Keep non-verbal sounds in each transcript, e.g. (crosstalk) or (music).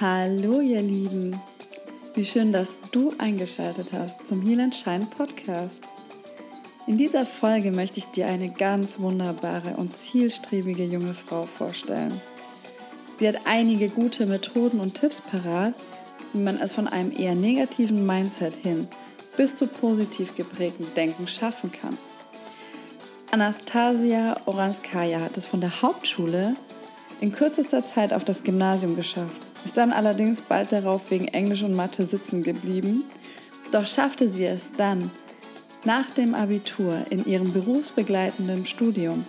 Hallo ihr Lieben, wie schön, dass du eingeschaltet hast zum Heal and Shine Podcast. In dieser Folge möchte ich dir eine ganz wunderbare und zielstrebige junge Frau vorstellen. Sie hat einige gute Methoden und Tipps parat, wie man es von einem eher negativen Mindset hin bis zu positiv geprägtem Denken schaffen kann. Anastasia Oranskaya hat es von der Hauptschule in kürzester Zeit auf das Gymnasium geschafft, ist dann allerdings bald darauf wegen Englisch und Mathe sitzen geblieben, doch schaffte sie es dann, nach dem Abitur in ihrem berufsbegleitenden Studium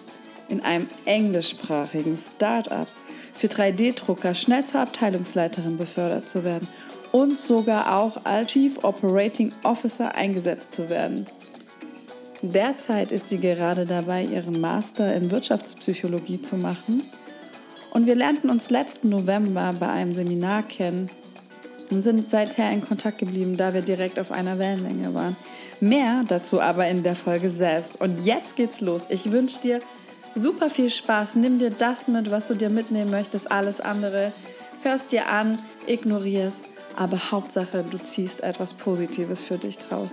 in einem englischsprachigen Start-up für 3D-Drucker schnell zur Abteilungsleiterin befördert zu werden und sogar auch als Chief Operating Officer eingesetzt zu werden. Derzeit ist sie gerade dabei, ihren Master in Wirtschaftspsychologie zu machen. Und wir lernten uns letzten November bei einem Seminar kennen und sind seither in Kontakt geblieben, da wir direkt auf einer Wellenlänge waren. Mehr dazu aber in der Folge selbst. Und jetzt geht's los. Ich wünsche dir super viel Spaß. Nimm dir das mit, was du dir mitnehmen möchtest. Alles andere hörst dir an, ignorierst. Aber Hauptsache, du ziehst etwas Positives für dich draus.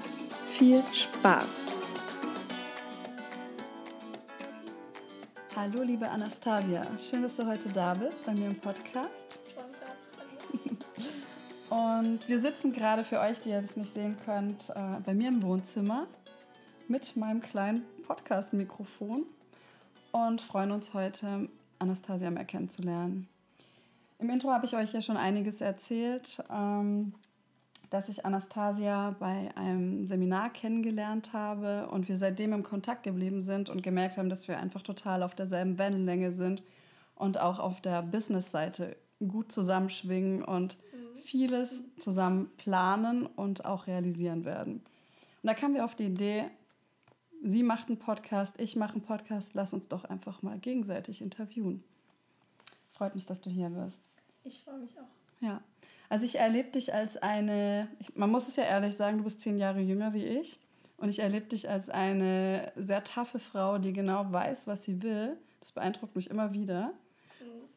Viel Spaß! Hallo, liebe Anastasia. Schön, dass du heute da bist bei mir im Podcast. Und wir sitzen gerade für euch, die ihr das nicht sehen könnt, äh, bei mir im Wohnzimmer mit meinem kleinen Podcast-Mikrofon und freuen uns heute, Anastasia mehr kennenzulernen. Im Intro habe ich euch ja schon einiges erzählt. Ähm, dass ich Anastasia bei einem Seminar kennengelernt habe und wir seitdem im Kontakt geblieben sind und gemerkt haben, dass wir einfach total auf derselben Wellenlänge sind und auch auf der Business-Seite gut zusammenschwingen und mhm. vieles zusammen planen und auch realisieren werden. Und da kamen wir auf die Idee, sie macht einen Podcast, ich mache einen Podcast, lass uns doch einfach mal gegenseitig interviewen. Freut mich, dass du hier bist. Ich freue mich auch. Ja, also ich erlebe dich als eine, ich, man muss es ja ehrlich sagen, du bist zehn Jahre jünger wie ich. Und ich erlebe dich als eine sehr taffe Frau, die genau weiß, was sie will. Das beeindruckt mich immer wieder.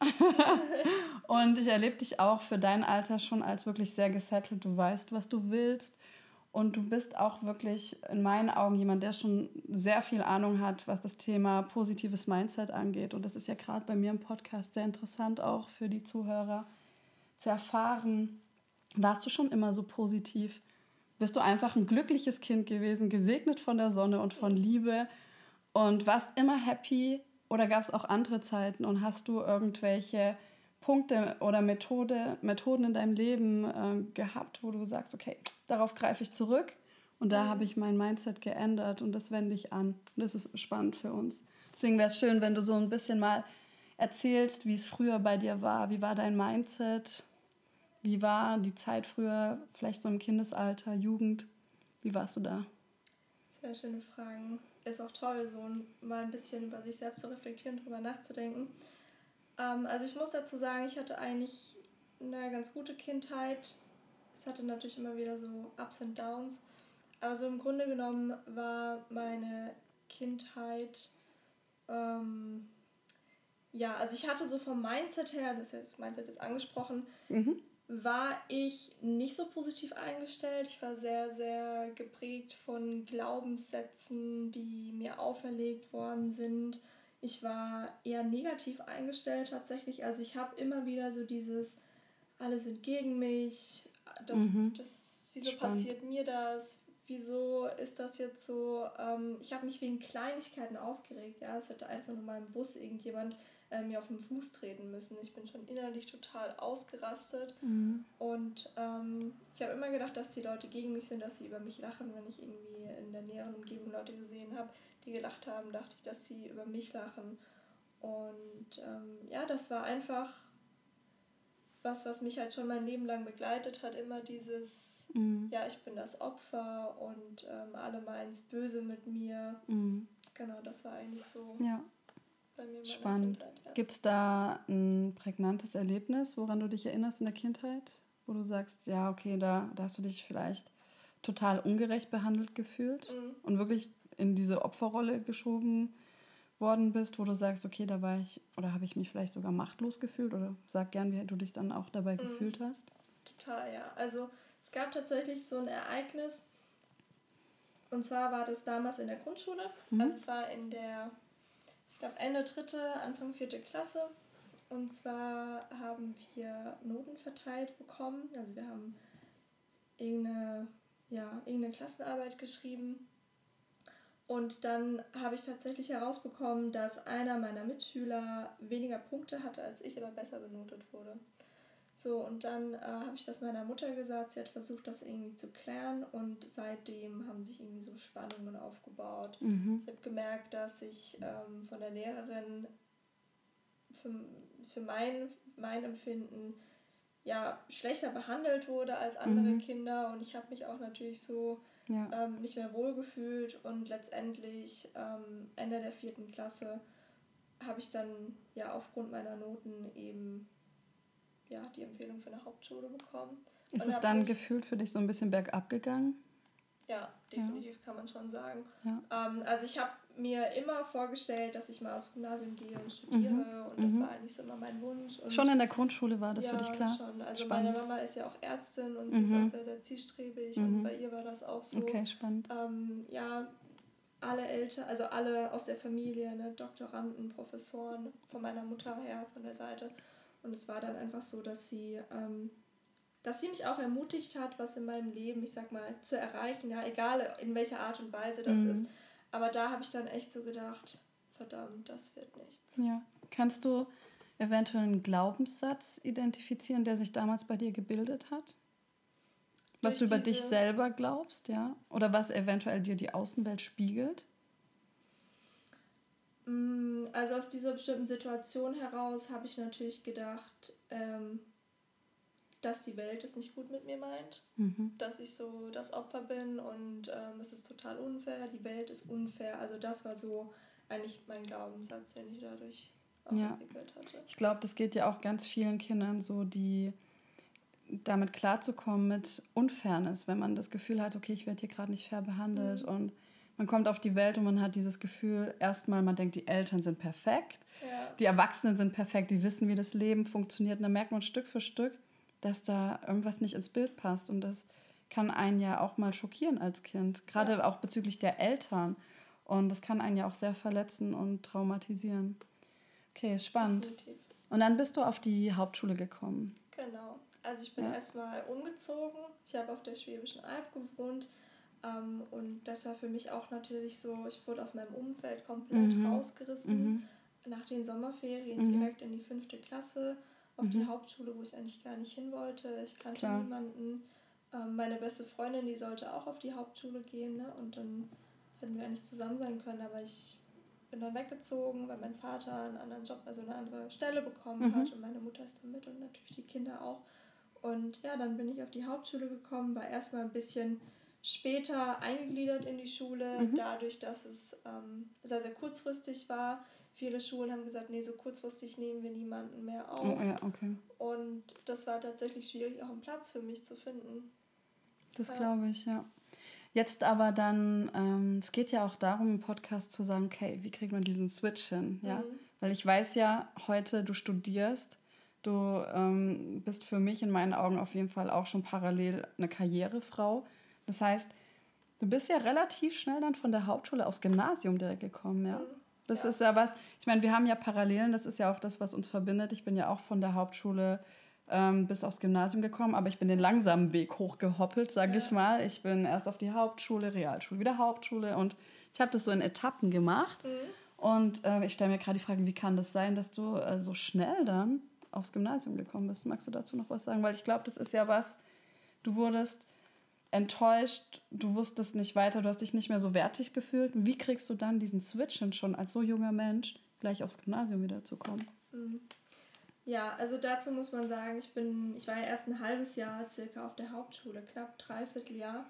(laughs) (laughs) und ich erlebe dich auch für dein Alter schon als wirklich sehr gesettelt. Du weißt, was du willst. Und du bist auch wirklich in meinen Augen jemand, der schon sehr viel Ahnung hat, was das Thema positives Mindset angeht. Und das ist ja gerade bei mir im Podcast sehr interessant auch für die Zuhörer zu erfahren, warst du schon immer so positiv? Bist du einfach ein glückliches Kind gewesen, gesegnet von der Sonne und von Liebe und warst immer happy? Oder gab es auch andere Zeiten und hast du irgendwelche Punkte oder Methode, Methoden in deinem Leben äh, gehabt, wo du sagst, okay, darauf greife ich zurück und da habe ich mein Mindset geändert und das wende ich an. Und das ist spannend für uns. Deswegen wäre es schön, wenn du so ein bisschen mal erzählst, wie es früher bei dir war. Wie war dein Mindset? Wie war die Zeit früher, vielleicht so im Kindesalter, Jugend? Wie warst du da? Sehr schöne Fragen. Ist auch toll, so mal ein bisschen über sich selbst zu reflektieren, darüber nachzudenken. Ähm, also ich muss dazu sagen, ich hatte eigentlich eine ganz gute Kindheit. Es hatte natürlich immer wieder so Ups und Downs. Aber so im Grunde genommen war meine Kindheit, ähm, ja, also ich hatte so vom Mindset her, das ist das Mindset jetzt angesprochen, mhm war ich nicht so positiv eingestellt. Ich war sehr, sehr geprägt von Glaubenssätzen, die mir auferlegt worden sind. Ich war eher negativ eingestellt tatsächlich. Also ich habe immer wieder so dieses, alle sind gegen mich, das, mhm. das, wieso Spannend. passiert mir das? Wieso ist das jetzt so? Ähm, ich habe mich wegen Kleinigkeiten aufgeregt. Ja, es hätte einfach nur mal im Bus irgendjemand äh, mir auf den Fuß treten müssen. Ich bin schon innerlich total ausgerastet mhm. und ähm, ich habe immer gedacht, dass die Leute gegen mich sind, dass sie über mich lachen, wenn ich irgendwie in der näheren Umgebung Leute gesehen habe, die gelacht haben, dachte ich, dass sie über mich lachen. Und ähm, ja, das war einfach was, was mich halt schon mein Leben lang begleitet hat, immer dieses, mhm. ja, ich bin das Opfer und ähm, alle meinen es böse mit mir. Mhm. Genau, das war eigentlich so. Ja Spannend. Ja. Gibt es da ein prägnantes Erlebnis, woran du dich erinnerst in der Kindheit, wo du sagst, ja, okay, da, da hast du dich vielleicht total ungerecht behandelt gefühlt mhm. und wirklich in diese Opferrolle geschoben worden bist, wo du sagst, okay, da war ich oder habe ich mich vielleicht sogar machtlos gefühlt oder sag gern, wie du dich dann auch dabei mhm. gefühlt hast? Total, ja. Also es gab tatsächlich so ein Ereignis und zwar war das damals in der Grundschule. Mhm. Also es war in der, glaube Ende dritte, Anfang vierte Klasse. Und zwar haben wir Noten verteilt bekommen. Also wir haben irgendeine, ja, irgendeine Klassenarbeit geschrieben und dann habe ich tatsächlich herausbekommen, dass einer meiner Mitschüler weniger Punkte hatte als ich, aber besser benotet wurde. So, und dann äh, habe ich das meiner Mutter gesagt. Sie hat versucht, das irgendwie zu klären. Und seitdem haben sich irgendwie so Spannungen aufgebaut. Mhm. Ich habe gemerkt, dass ich ähm, von der Lehrerin für, für mein, mein Empfinden ja, schlechter behandelt wurde als andere mhm. Kinder. Und ich habe mich auch natürlich so ja. ähm, nicht mehr wohlgefühlt und letztendlich ähm, Ende der vierten Klasse habe ich dann ja aufgrund meiner Noten eben ja, die Empfehlung für eine Hauptschule bekommen. Ist es dann gefühlt für dich so ein bisschen bergab gegangen? Ja, definitiv ja. kann man schon sagen. Ja. Ähm, also ich habe mir immer vorgestellt, dass ich mal aufs Gymnasium gehe und studiere mhm. und das mhm. war eigentlich so immer mein Wunsch. Und schon in der Grundschule war das ja, für dich klar? schon. Also spannend. meine Mama ist ja auch Ärztin und sie ist mhm. auch sehr, sehr zielstrebig und mhm. bei ihr war das auch so. Okay, spannend. Ähm, ja, alle Eltern, also alle aus der Familie, ne, Doktoranden, Professoren, von meiner Mutter her, von der Seite. Und es war dann einfach so, dass sie ähm, dass sie mich auch ermutigt hat, was in meinem Leben, ich sag mal, zu erreichen, ja, egal in welcher Art und Weise das mhm. ist. Aber da habe ich dann echt so gedacht, verdammt, das wird nichts. Ja. Kannst du eventuell einen Glaubenssatz identifizieren, der sich damals bei dir gebildet hat? Was du über dich selber glaubst, ja? Oder was eventuell dir die Außenwelt spiegelt? Mm, also aus dieser bestimmten Situation heraus habe ich natürlich gedacht, ähm, dass die Welt es nicht gut mit mir meint, mhm. dass ich so das Opfer bin und ähm, es ist total unfair, die Welt ist unfair. Also das war so eigentlich mein Glaubenssatz, den ich dadurch auch ja. entwickelt hatte. Ich glaube, das geht ja auch ganz vielen Kindern so, die damit klarzukommen mit Unfairness, wenn man das Gefühl hat, okay, ich werde hier gerade nicht fair behandelt mhm. und man kommt auf die Welt und man hat dieses Gefühl, erstmal, man denkt, die Eltern sind perfekt, ja. die Erwachsenen sind perfekt, die wissen, wie das Leben funktioniert. Und dann merkt man Stück für Stück, dass da irgendwas nicht ins Bild passt. Und das kann einen ja auch mal schockieren als Kind, gerade ja. auch bezüglich der Eltern. Und das kann einen ja auch sehr verletzen und traumatisieren. Okay, spannend. Definitiv. Und dann bist du auf die Hauptschule gekommen. Genau. Also ich bin ja. erstmal umgezogen. Ich habe auf der Schwäbischen Alb gewohnt. Ähm, und das war für mich auch natürlich so, ich wurde aus meinem Umfeld komplett mhm. rausgerissen. Mhm. Nach den Sommerferien mhm. direkt in die fünfte Klasse auf mhm. die Hauptschule, wo ich eigentlich gar nicht hin wollte. Ich kannte Klar. niemanden. Ähm, meine beste Freundin, die sollte auch auf die Hauptschule gehen. Ne? Und dann hätten wir eigentlich zusammen sein können. Aber ich bin dann weggezogen, weil mein Vater einen anderen Job, also eine andere Stelle bekommen mhm. hat. Und meine Mutter ist dann mit und natürlich die Kinder auch. Und ja, dann bin ich auf die Hauptschule gekommen, war erstmal ein bisschen später eingegliedert in die Schule, mhm. dadurch, dass es ähm, sehr, sehr kurzfristig war. Viele Schulen haben gesagt, nee, so kurzfristig nehmen wir niemanden mehr auf. Oh, ja, okay. Und das war tatsächlich schwierig, auch einen Platz für mich zu finden. Das ja. glaube ich, ja. Jetzt aber dann, ähm, es geht ja auch darum, im Podcast zu sagen, okay, wie kriegt man diesen Switch hin? Ja? Mhm. Weil ich weiß ja, heute du studierst, du ähm, bist für mich in meinen Augen auf jeden Fall auch schon parallel eine Karrierefrau. Das heißt, du bist ja relativ schnell dann von der Hauptschule aufs Gymnasium direkt gekommen, ja. Mhm. Das ja. ist ja was, ich meine, wir haben ja Parallelen, das ist ja auch das, was uns verbindet. Ich bin ja auch von der Hauptschule ähm, bis aufs Gymnasium gekommen, aber ich bin den langsamen Weg hochgehoppelt, sage ja. ich mal. Ich bin erst auf die Hauptschule, Realschule, wieder Hauptschule und ich habe das so in Etappen gemacht. Mhm. Und äh, ich stelle mir gerade die Frage, wie kann das sein, dass du äh, so schnell dann aufs Gymnasium gekommen bist? Magst du dazu noch was sagen? Weil ich glaube, das ist ja was, du wurdest enttäuscht, du wusstest nicht weiter, du hast dich nicht mehr so wertig gefühlt. Wie kriegst du dann diesen Switch hin, schon als so junger Mensch gleich aufs Gymnasium wieder zu kommen? Mhm. Ja, also dazu muss man sagen, ich bin, ich war ja erst ein halbes Jahr circa auf der Hauptschule, knapp dreiviertel Jahr.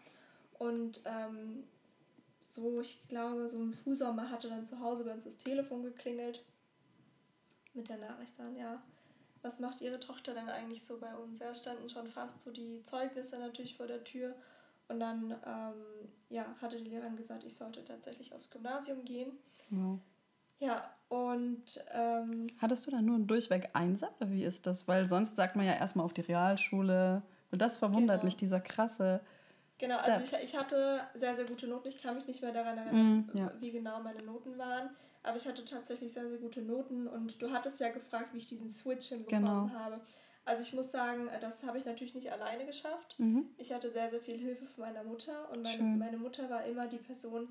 Und ähm, so, ich glaube, so im Frühsommer hatte dann zu Hause bei uns das Telefon geklingelt. Mit der Nachricht dann, ja, was macht Ihre Tochter denn eigentlich so bei uns? Es standen schon fast so die Zeugnisse natürlich vor der Tür. Und dann ähm, ja, hatte die Lehrerin gesagt, ich sollte tatsächlich aufs Gymnasium gehen. Ja. Ja, und. Ähm, Hattest du dann nur einen Durchweg Einser oder wie ist das? Weil sonst sagt man ja erstmal auf die Realschule. Und das verwundert genau. mich, dieser krasse. Genau, Step. also ich, ich hatte sehr, sehr gute Noten. Ich kann mich nicht mehr daran erinnern, mm, ja. wie genau meine Noten waren. Aber ich hatte tatsächlich sehr, sehr gute Noten. Und du hattest ja gefragt, wie ich diesen Switch hinbekommen genau. habe. Also ich muss sagen, das habe ich natürlich nicht alleine geschafft. Mhm. Ich hatte sehr, sehr viel Hilfe von meiner Mutter. Und meine, meine Mutter war immer die Person,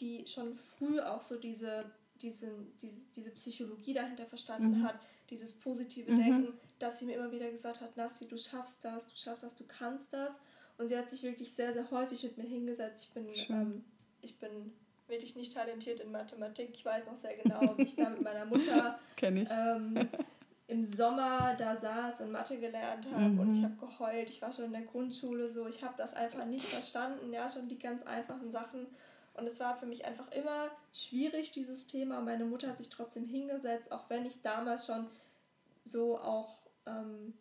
die schon früh auch so diese diese, diese, diese Psychologie dahinter verstanden mhm. hat, dieses positive mhm. Denken, dass sie mir immer wieder gesagt hat, Nassi, du schaffst das, du schaffst das, du kannst das. Und sie hat sich wirklich sehr, sehr häufig mit mir hingesetzt. Ich bin, ähm, ich bin wirklich nicht talentiert in Mathematik. Ich weiß noch sehr genau, wie ich da mit meiner Mutter (laughs) ähm, im Sommer da saß und Mathe gelernt habe mhm. und ich habe geheult. Ich war schon in der Grundschule so. Ich habe das einfach nicht verstanden. Ja, schon die ganz einfachen Sachen. Und es war für mich einfach immer schwierig, dieses Thema. Meine Mutter hat sich trotzdem hingesetzt, auch wenn ich damals schon so auch ähm,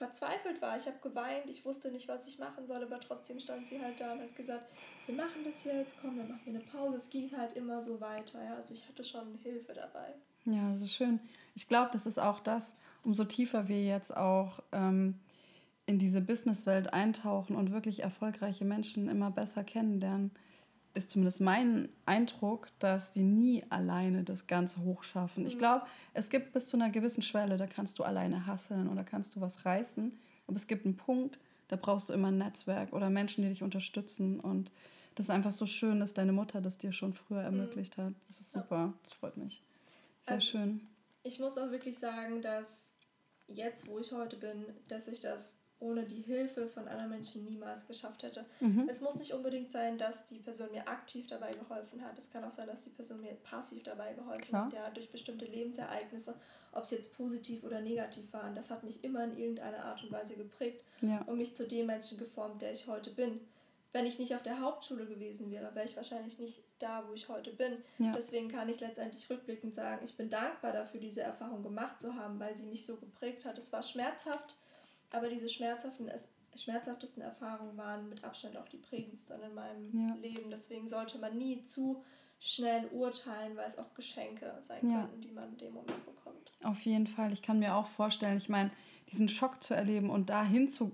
verzweifelt war. Ich habe geweint, ich wusste nicht, was ich machen soll, aber trotzdem stand sie halt da und hat gesagt, wir machen das jetzt, komm, dann machen wir eine Pause. Es ging halt immer so weiter. Ja? Also ich hatte schon Hilfe dabei. Ja, das ist schön. Ich glaube, das ist auch das, umso tiefer wir jetzt auch ähm, in diese Businesswelt eintauchen und wirklich erfolgreiche Menschen immer besser kennenlernen ist zumindest mein Eindruck, dass die nie alleine das Ganze hochschaffen. Mhm. Ich glaube, es gibt bis zu einer gewissen Schwelle, da kannst du alleine hasseln oder kannst du was reißen. Aber es gibt einen Punkt, da brauchst du immer ein Netzwerk oder Menschen, die dich unterstützen. Und das ist einfach so schön, dass deine Mutter das dir schon früher mhm. ermöglicht hat. Das ist super, das freut mich. Sehr also, schön. Ich muss auch wirklich sagen, dass jetzt, wo ich heute bin, dass ich das ohne die Hilfe von anderen Menschen niemals geschafft hätte. Mhm. Es muss nicht unbedingt sein, dass die Person mir aktiv dabei geholfen hat. Es kann auch sein, dass die Person mir passiv dabei geholfen Klar. hat, ja, durch bestimmte Lebensereignisse, ob es jetzt positiv oder negativ waren. Das hat mich immer in irgendeiner Art und Weise geprägt ja. und mich zu dem Menschen geformt, der ich heute bin. Wenn ich nicht auf der Hauptschule gewesen wäre, wäre ich wahrscheinlich nicht da, wo ich heute bin. Ja. Deswegen kann ich letztendlich rückblickend sagen, ich bin dankbar dafür, diese Erfahrung gemacht zu haben, weil sie mich so geprägt hat. Es war schmerzhaft, aber diese schmerzhaften, schmerzhaftesten Erfahrungen waren mit Abstand auch die prägendsten in meinem ja. Leben. Deswegen sollte man nie zu schnell urteilen, weil es auch Geschenke sein ja. können, die man in dem Moment bekommt. Auf jeden Fall. Ich kann mir auch vorstellen, ich meine, diesen Schock zu erleben und dahin zu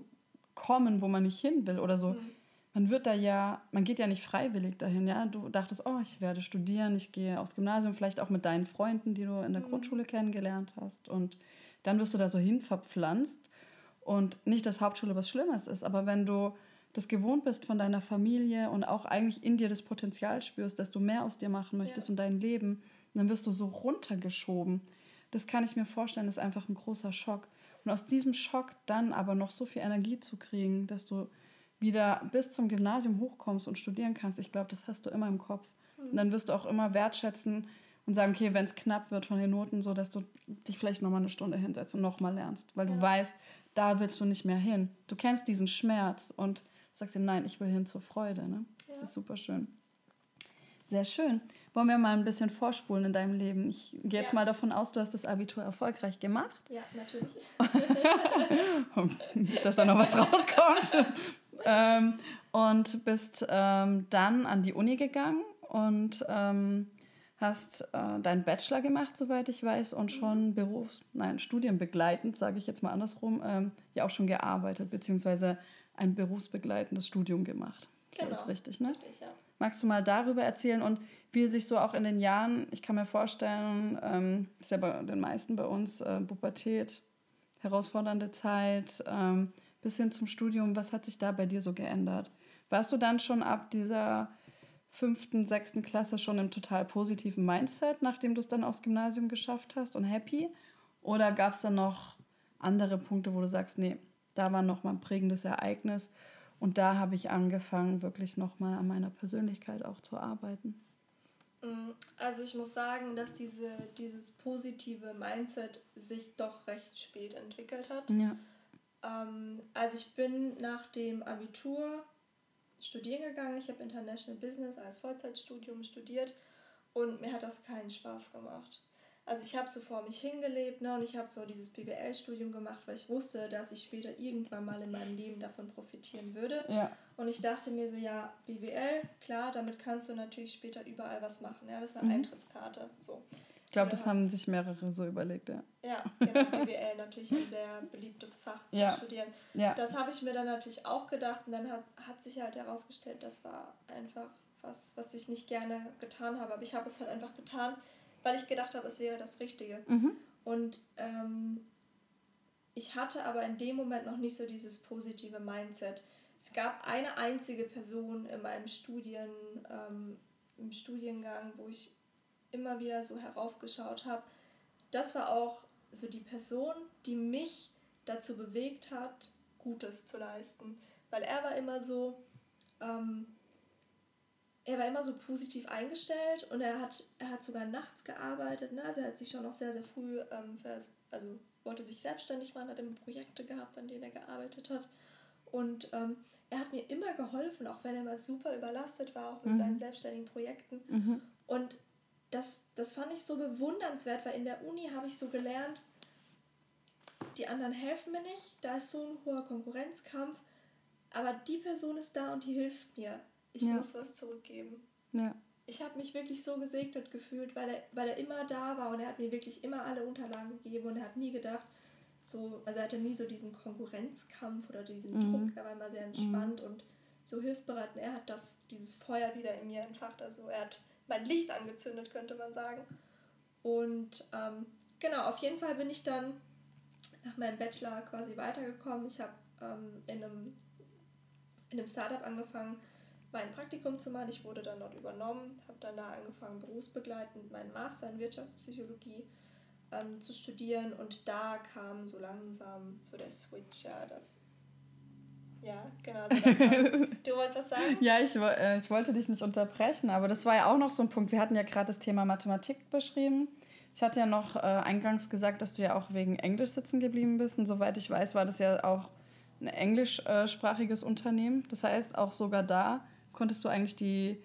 kommen, wo man nicht hin will oder so. Mhm. Man wird da ja, man geht ja nicht freiwillig dahin, ja. Du dachtest, oh, ich werde studieren, ich gehe aufs Gymnasium, vielleicht auch mit deinen Freunden, die du in der mhm. Grundschule kennengelernt hast. Und dann wirst du da so hin verpflanzt und nicht, dass Hauptschule was Schlimmes ist, aber wenn du das gewohnt bist von deiner Familie und auch eigentlich in dir das Potenzial spürst, dass du mehr aus dir machen möchtest ja. und dein Leben, dann wirst du so runtergeschoben. Das kann ich mir vorstellen, ist einfach ein großer Schock. Und aus diesem Schock dann aber noch so viel Energie zu kriegen, dass du wieder bis zum Gymnasium hochkommst und studieren kannst, ich glaube, das hast du immer im Kopf. Mhm. Und dann wirst du auch immer wertschätzen und sagen, okay, wenn es knapp wird von den Noten, so dass du dich vielleicht nochmal eine Stunde hinsetzt und nochmal lernst, weil ja. du weißt, da willst du nicht mehr hin. Du kennst diesen Schmerz und sagst dir, nein, ich will hin zur Freude. Ne? Das ja. ist super schön. Sehr schön. Wollen wir mal ein bisschen vorspulen in deinem Leben? Ich gehe jetzt ja. mal davon aus, du hast das Abitur erfolgreich gemacht. Ja, natürlich. (laughs) nicht, dass da noch was rauskommt. ähm, und bist ähm, dann an die Uni gegangen und ähm, hast äh, deinen Bachelor gemacht, soweit ich weiß, und schon Berufs-, nein, studienbegleitend, sage ich jetzt mal andersrum, ähm, ja auch schon gearbeitet, beziehungsweise ein berufsbegleitendes Studium gemacht. Genau. So ist richtig, ne? Richtig, ja. Magst du mal darüber erzählen und wie sich so auch in den Jahren, ich kann mir vorstellen, ähm, ist ja bei den meisten bei uns äh, Pubertät, herausfordernde Zeit, ähm, bis hin zum Studium, was hat sich da bei dir so geändert? Warst du dann schon ab dieser fünften, sechsten Klasse schon im total positiven Mindset, nachdem du es dann aufs Gymnasium geschafft hast und happy? Oder gab es dann noch andere Punkte, wo du sagst, nee, da war noch mal ein prägendes Ereignis und da habe ich angefangen, wirklich noch mal an meiner Persönlichkeit auch zu arbeiten? Mm, also ich muss sagen, dass diese, dieses positive Mindset sich doch recht spät entwickelt hat. Ja. Ähm, also ich bin nach dem Abitur studieren gegangen. Ich habe International Business als Vollzeitstudium studiert und mir hat das keinen Spaß gemacht. Also ich habe so vor mich hingelebt ne, und ich habe so dieses BWL-Studium gemacht, weil ich wusste, dass ich später irgendwann mal in meinem Leben davon profitieren würde. Ja. Und ich dachte mir so, ja, BWL, klar, damit kannst du natürlich später überall was machen. Ja, das ist eine mhm. Eintrittskarte. So. Ich glaube, das haben sich mehrere so überlegt, ja. Ja, genau, BWL (laughs) natürlich ein sehr beliebtes Fach zu ja. studieren. Ja. Das habe ich mir dann natürlich auch gedacht und dann hat, hat sich halt herausgestellt, das war einfach was, was ich nicht gerne getan habe. Aber ich habe es halt einfach getan, weil ich gedacht habe, es wäre das Richtige. Mhm. Und ähm, ich hatte aber in dem Moment noch nicht so dieses positive Mindset. Es gab eine einzige Person in meinem Studien, ähm, im Studiengang, wo ich immer wieder so heraufgeschaut habe. Das war auch so die Person, die mich dazu bewegt hat, Gutes zu leisten. Weil er war immer so, ähm, er war immer so positiv eingestellt und er hat, er hat sogar nachts gearbeitet. Ne? Also er hat sich schon noch sehr, sehr früh, ähm, also wollte sich selbstständig machen, hat immer Projekte gehabt, an denen er gearbeitet hat. Und ähm, er hat mir immer geholfen, auch wenn er mal super überlastet war, auch mit mhm. seinen selbstständigen Projekten. Mhm. Und das, das fand ich so bewundernswert, weil in der Uni habe ich so gelernt, die anderen helfen mir nicht, da ist so ein hoher Konkurrenzkampf, aber die Person ist da und die hilft mir ich ja. muss was zurückgeben. Ja. Ich habe mich wirklich so gesegnet gefühlt, weil er, weil er immer da war und er hat mir wirklich immer alle Unterlagen gegeben und er hat nie gedacht, so, also er hatte nie so diesen Konkurrenzkampf oder diesen mhm. Druck, er war immer sehr entspannt mhm. und so hilfsbereit und er hat das, dieses Feuer wieder in mir entfacht, also er hat mein Licht angezündet, könnte man sagen. Und ähm, genau, auf jeden Fall bin ich dann nach meinem Bachelor quasi weitergekommen. Ich habe ähm, in, einem, in einem Startup angefangen, mein Praktikum zu machen. Ich wurde dann dort übernommen, habe dann da angefangen, berufsbegleitend meinen Master in Wirtschaftspsychologie ähm, zu studieren und da kam so langsam so der Switch, ja, das. Ja, genau. (laughs) Du wolltest was sagen? Ja, ich, äh, ich wollte dich nicht unterbrechen, aber das war ja auch noch so ein Punkt. Wir hatten ja gerade das Thema Mathematik beschrieben. Ich hatte ja noch äh, eingangs gesagt, dass du ja auch wegen Englisch sitzen geblieben bist. Und soweit ich weiß, war das ja auch ein englischsprachiges Unternehmen. Das heißt, auch sogar da konntest du eigentlich die,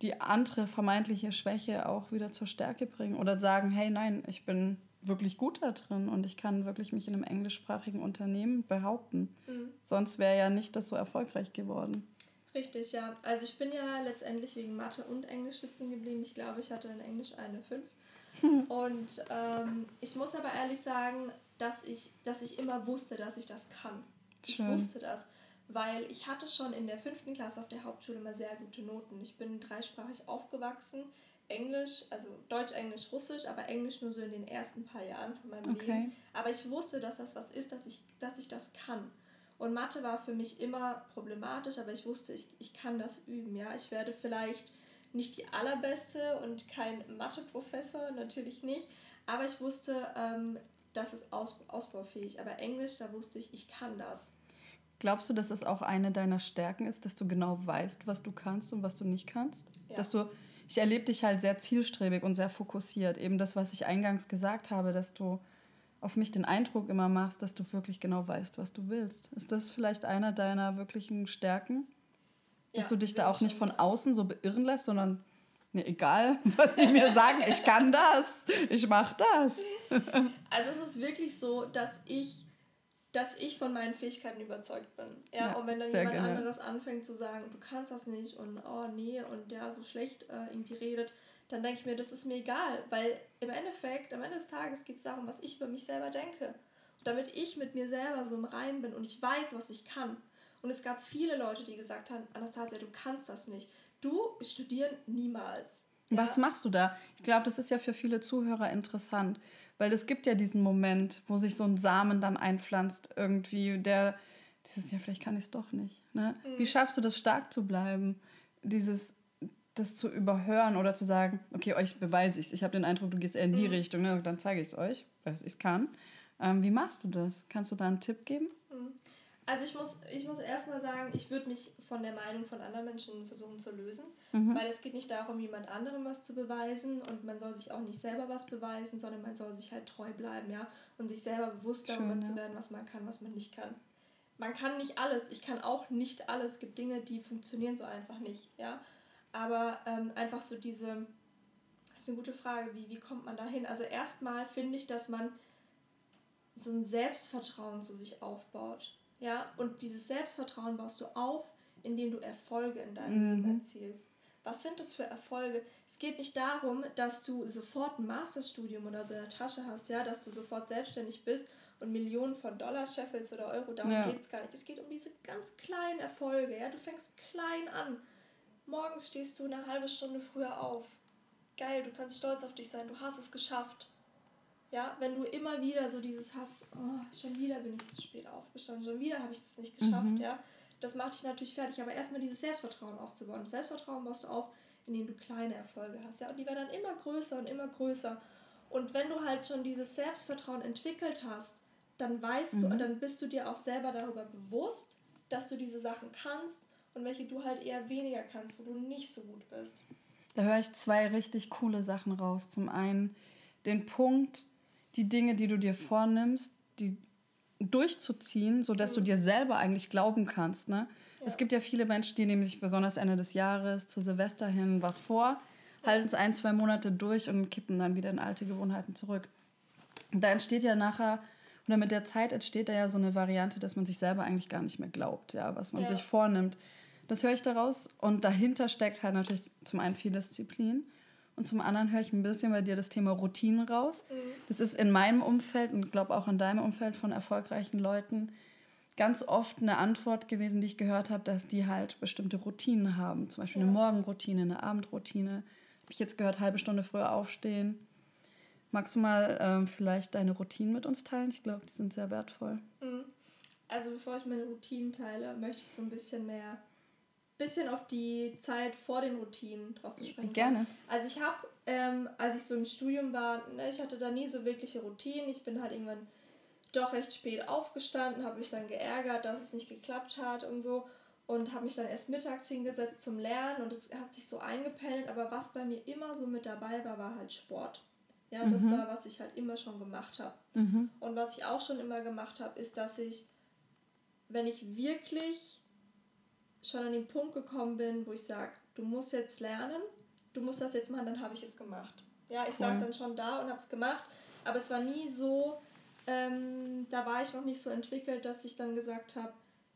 die andere vermeintliche Schwäche auch wieder zur Stärke bringen oder sagen, hey nein, ich bin wirklich gut da drin und ich kann wirklich mich in einem englischsprachigen Unternehmen behaupten. Mhm. Sonst wäre ja nicht das so erfolgreich geworden. Richtig, ja. Also ich bin ja letztendlich wegen Mathe und Englisch sitzen geblieben. Ich glaube, ich hatte in Englisch eine 5. (laughs) und ähm, ich muss aber ehrlich sagen, dass ich, dass ich immer wusste, dass ich das kann. Schön. Ich wusste das weil ich hatte schon in der fünften Klasse auf der Hauptschule immer sehr gute Noten. Ich bin dreisprachig aufgewachsen. Englisch, also Deutsch, Englisch, Russisch, aber Englisch nur so in den ersten paar Jahren von meinem okay. Leben. Aber ich wusste, dass das was ist, dass ich, dass ich das kann. Und Mathe war für mich immer problematisch, aber ich wusste, ich, ich kann das üben. Ja? Ich werde vielleicht nicht die allerbeste und kein Mathe-Professor, natürlich nicht. Aber ich wusste, ähm, das ist aus, ausbaufähig. Aber Englisch, da wusste ich, ich kann das. Glaubst du, dass es auch eine deiner Stärken ist, dass du genau weißt, was du kannst und was du nicht kannst? Ja. Dass du, ich erlebe dich halt sehr zielstrebig und sehr fokussiert. Eben das, was ich eingangs gesagt habe, dass du auf mich den Eindruck immer machst, dass du wirklich genau weißt, was du willst. Ist das vielleicht einer deiner wirklichen Stärken? Dass ja, du dich da auch nicht von außen so beirren lässt, sondern nee, egal, (laughs) was die mir sagen, ich kann das, ich mach das. Also es ist wirklich so, dass ich dass ich von meinen Fähigkeiten überzeugt bin. Ja, ja und wenn dann jemand gerne. anderes anfängt zu sagen, du kannst das nicht und oh nee und der so schlecht äh, irgendwie redet, dann denke ich mir, das ist mir egal, weil im Endeffekt, am Ende des Tages geht es darum, was ich über mich selber denke. Und damit ich mit mir selber so im Reinen bin und ich weiß, was ich kann. Und es gab viele Leute, die gesagt haben, Anastasia, du kannst das nicht. Du studieren niemals. Ja. Was machst du da? Ich glaube, das ist ja für viele Zuhörer interessant, weil es gibt ja diesen Moment, wo sich so ein Samen dann einpflanzt, irgendwie, der dieses, ja, vielleicht kann ich es doch nicht. Ne? Mhm. Wie schaffst du das, stark zu bleiben? Dieses, das zu überhören oder zu sagen, okay, euch beweise ich es. Ich habe den Eindruck, du gehst eher in die mhm. Richtung, ne? dann zeige ich es euch, weil ich es kann. Ähm, wie machst du das? Kannst du da einen Tipp geben? Mhm. Also ich muss, ich muss erstmal sagen, ich würde mich von der Meinung von anderen Menschen versuchen zu lösen, mhm. weil es geht nicht darum, jemand anderem was zu beweisen und man soll sich auch nicht selber was beweisen, sondern man soll sich halt treu bleiben, ja, und sich selber bewusst darüber Schön, ja. zu werden, was man kann, was man nicht kann. Man kann nicht alles, ich kann auch nicht alles, es gibt Dinge, die funktionieren so einfach nicht, ja, aber ähm, einfach so diese, Das ist eine gute Frage. Wie, wie kommt man da hin? Also erstmal finde ich, dass man so ein Selbstvertrauen zu sich aufbaut. Ja, und dieses Selbstvertrauen baust du auf, indem du Erfolge in deinem mhm. Leben erzielst. Was sind das für Erfolge? Es geht nicht darum, dass du sofort ein Masterstudium oder so in der Tasche hast, ja, dass du sofort selbstständig bist und Millionen von Dollar scheffelst oder Euro. Darum ja. geht es gar nicht. Es geht um diese ganz kleinen Erfolge. Ja, du fängst klein an. Morgens stehst du eine halbe Stunde früher auf. Geil, du kannst stolz auf dich sein. Du hast es geschafft. Ja, wenn du immer wieder so dieses hast, oh, schon wieder bin ich zu spät aufgestanden, schon wieder habe ich das nicht geschafft, mhm. ja, das macht dich natürlich fertig. Aber erstmal dieses Selbstvertrauen aufzubauen. Das Selbstvertrauen baust du auf, indem du kleine Erfolge hast, ja, und die werden dann immer größer und immer größer. Und wenn du halt schon dieses Selbstvertrauen entwickelt hast, dann weißt mhm. du, dann bist du dir auch selber darüber bewusst, dass du diese Sachen kannst und welche du halt eher weniger kannst, wo du nicht so gut bist. Da höre ich zwei richtig coole Sachen raus. Zum einen den Punkt, die Dinge, die du dir vornimmst, die durchzuziehen, sodass mhm. du dir selber eigentlich glauben kannst. Ne? Ja. Es gibt ja viele Menschen, die nehmen sich besonders Ende des Jahres zu Silvester hin was vor, ja. halten es ein, zwei Monate durch und kippen dann wieder in alte Gewohnheiten zurück. da entsteht ja nachher, oder mit der Zeit entsteht da ja so eine Variante, dass man sich selber eigentlich gar nicht mehr glaubt, ja, was man ja. sich vornimmt. Das höre ich daraus. Und dahinter steckt halt natürlich zum einen viel Disziplin und zum anderen höre ich ein bisschen bei dir das Thema Routinen raus. Mhm. Das ist in meinem Umfeld und glaube auch in deinem Umfeld von erfolgreichen Leuten ganz oft eine Antwort gewesen, die ich gehört habe, dass die halt bestimmte Routinen haben. Zum Beispiel ja. eine Morgenroutine, eine Abendroutine. Habe ich jetzt gehört, halbe Stunde früher aufstehen. Magst du mal ähm, vielleicht deine Routinen mit uns teilen? Ich glaube, die sind sehr wertvoll. Mhm. Also bevor ich meine Routinen teile, möchte ich so ein bisschen mehr bisschen auf die Zeit vor den Routinen drauf zu sprechen. Gerne. Also ich habe, ähm, als ich so im Studium war, ne, ich hatte da nie so wirkliche Routinen. Ich bin halt irgendwann doch recht spät aufgestanden, habe mich dann geärgert, dass es nicht geklappt hat und so und habe mich dann erst mittags hingesetzt zum Lernen und es hat sich so eingependelt, aber was bei mir immer so mit dabei war, war halt Sport. Ja, das mhm. war, was ich halt immer schon gemacht habe. Mhm. Und was ich auch schon immer gemacht habe, ist, dass ich, wenn ich wirklich schon an den Punkt gekommen bin, wo ich sage, du musst jetzt lernen, du musst das jetzt machen, dann habe ich es gemacht. Ja, ich cool. saß dann schon da und habe es gemacht, aber es war nie so, ähm, da war ich noch nicht so entwickelt, dass ich dann gesagt habe,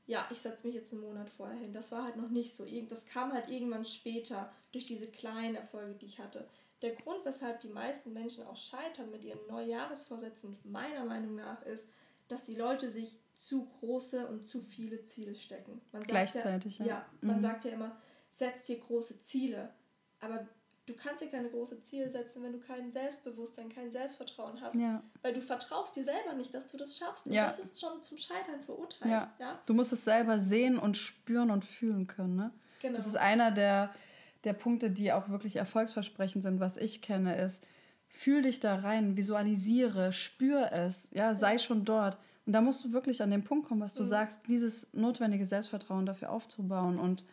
ja, ich setze mich jetzt einen Monat vorher hin. Das war halt noch nicht so. Das kam halt irgendwann später durch diese kleinen Erfolge, die ich hatte. Der Grund, weshalb die meisten Menschen auch scheitern mit ihren Neujahresvorsätzen, meiner Meinung nach, ist, dass die Leute sich zu große und zu viele Ziele stecken. Man Gleichzeitig, ja. Ja, man mhm. sagt ja immer, setz dir große Ziele. Aber du kannst dir keine großen Ziele setzen, wenn du kein Selbstbewusstsein, kein Selbstvertrauen hast. Ja. Weil du vertraust dir selber nicht, dass du das schaffst. Und ja. das ist schon zum Scheitern verurteilt. Ja. ja. Du musst es selber sehen und spüren und fühlen können. Ne? Genau. Das ist einer der, der Punkte, die auch wirklich erfolgsversprechend sind, was ich kenne, ist, fühl dich da rein, visualisiere, spür es, ja, sei schon dort. Und da musst du wirklich an den Punkt kommen, was du mhm. sagst, dieses notwendige Selbstvertrauen dafür aufzubauen. Und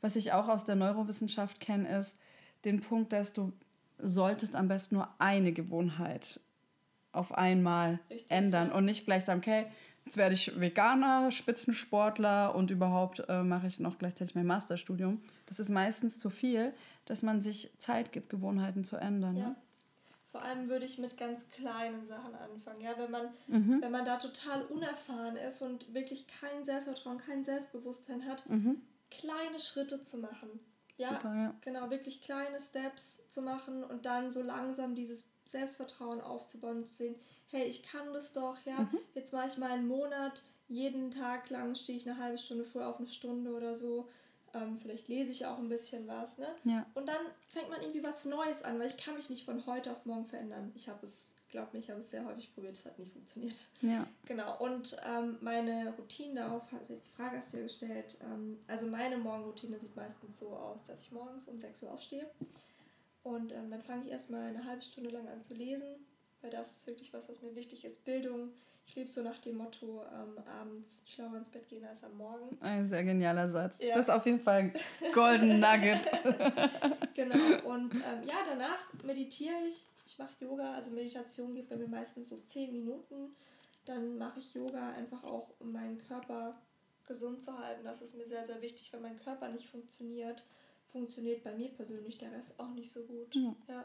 was ich auch aus der Neurowissenschaft kenne, ist den Punkt, dass du solltest am besten nur eine Gewohnheit auf einmal Richtig, ändern und nicht gleich sagen, okay, jetzt werde ich Veganer, Spitzensportler und überhaupt äh, mache ich noch gleichzeitig mein Masterstudium. Das ist meistens zu viel, dass man sich Zeit gibt, Gewohnheiten zu ändern. Ja. Ne? Vor allem würde ich mit ganz kleinen Sachen anfangen. Ja, wenn man, mhm. wenn man da total unerfahren ist und wirklich kein Selbstvertrauen, kein Selbstbewusstsein hat, mhm. kleine Schritte zu machen. Ja, Super, ja, genau, wirklich kleine Steps zu machen und dann so langsam dieses Selbstvertrauen aufzubauen und zu sehen, hey, ich kann das doch, ja, mhm. jetzt mache ich mal einen Monat, jeden Tag lang stehe ich eine halbe Stunde vorher auf eine Stunde oder so ähm, vielleicht lese ich auch ein bisschen was. Ne? Ja. Und dann fängt man irgendwie was Neues an, weil ich kann mich nicht von heute auf morgen verändern. Ich habe es, glaub mir, ich habe es sehr häufig probiert, es hat nicht funktioniert. Ja. Genau. Und ähm, meine Routine darauf, also die Frage hast du ja gestellt, ähm, also meine Morgenroutine sieht meistens so aus, dass ich morgens um 6 Uhr aufstehe. Und ähm, dann fange ich erstmal eine halbe Stunde lang an zu lesen, weil das ist wirklich was, was mir wichtig ist. Bildung, ich lebe so nach dem Motto, ähm, abends schlauer ins Bett gehen als am Morgen. Ein sehr genialer Satz. Ja. Das ist auf jeden Fall ein Golden Nugget. (laughs) genau. Und ähm, ja, danach meditiere ich. Ich mache Yoga. Also Meditation geht bei mir meistens so 10 Minuten. Dann mache ich Yoga einfach auch, um meinen Körper gesund zu halten. Das ist mir sehr, sehr wichtig. Wenn mein Körper nicht funktioniert, funktioniert bei mir persönlich der Rest auch nicht so gut. Ja. ja.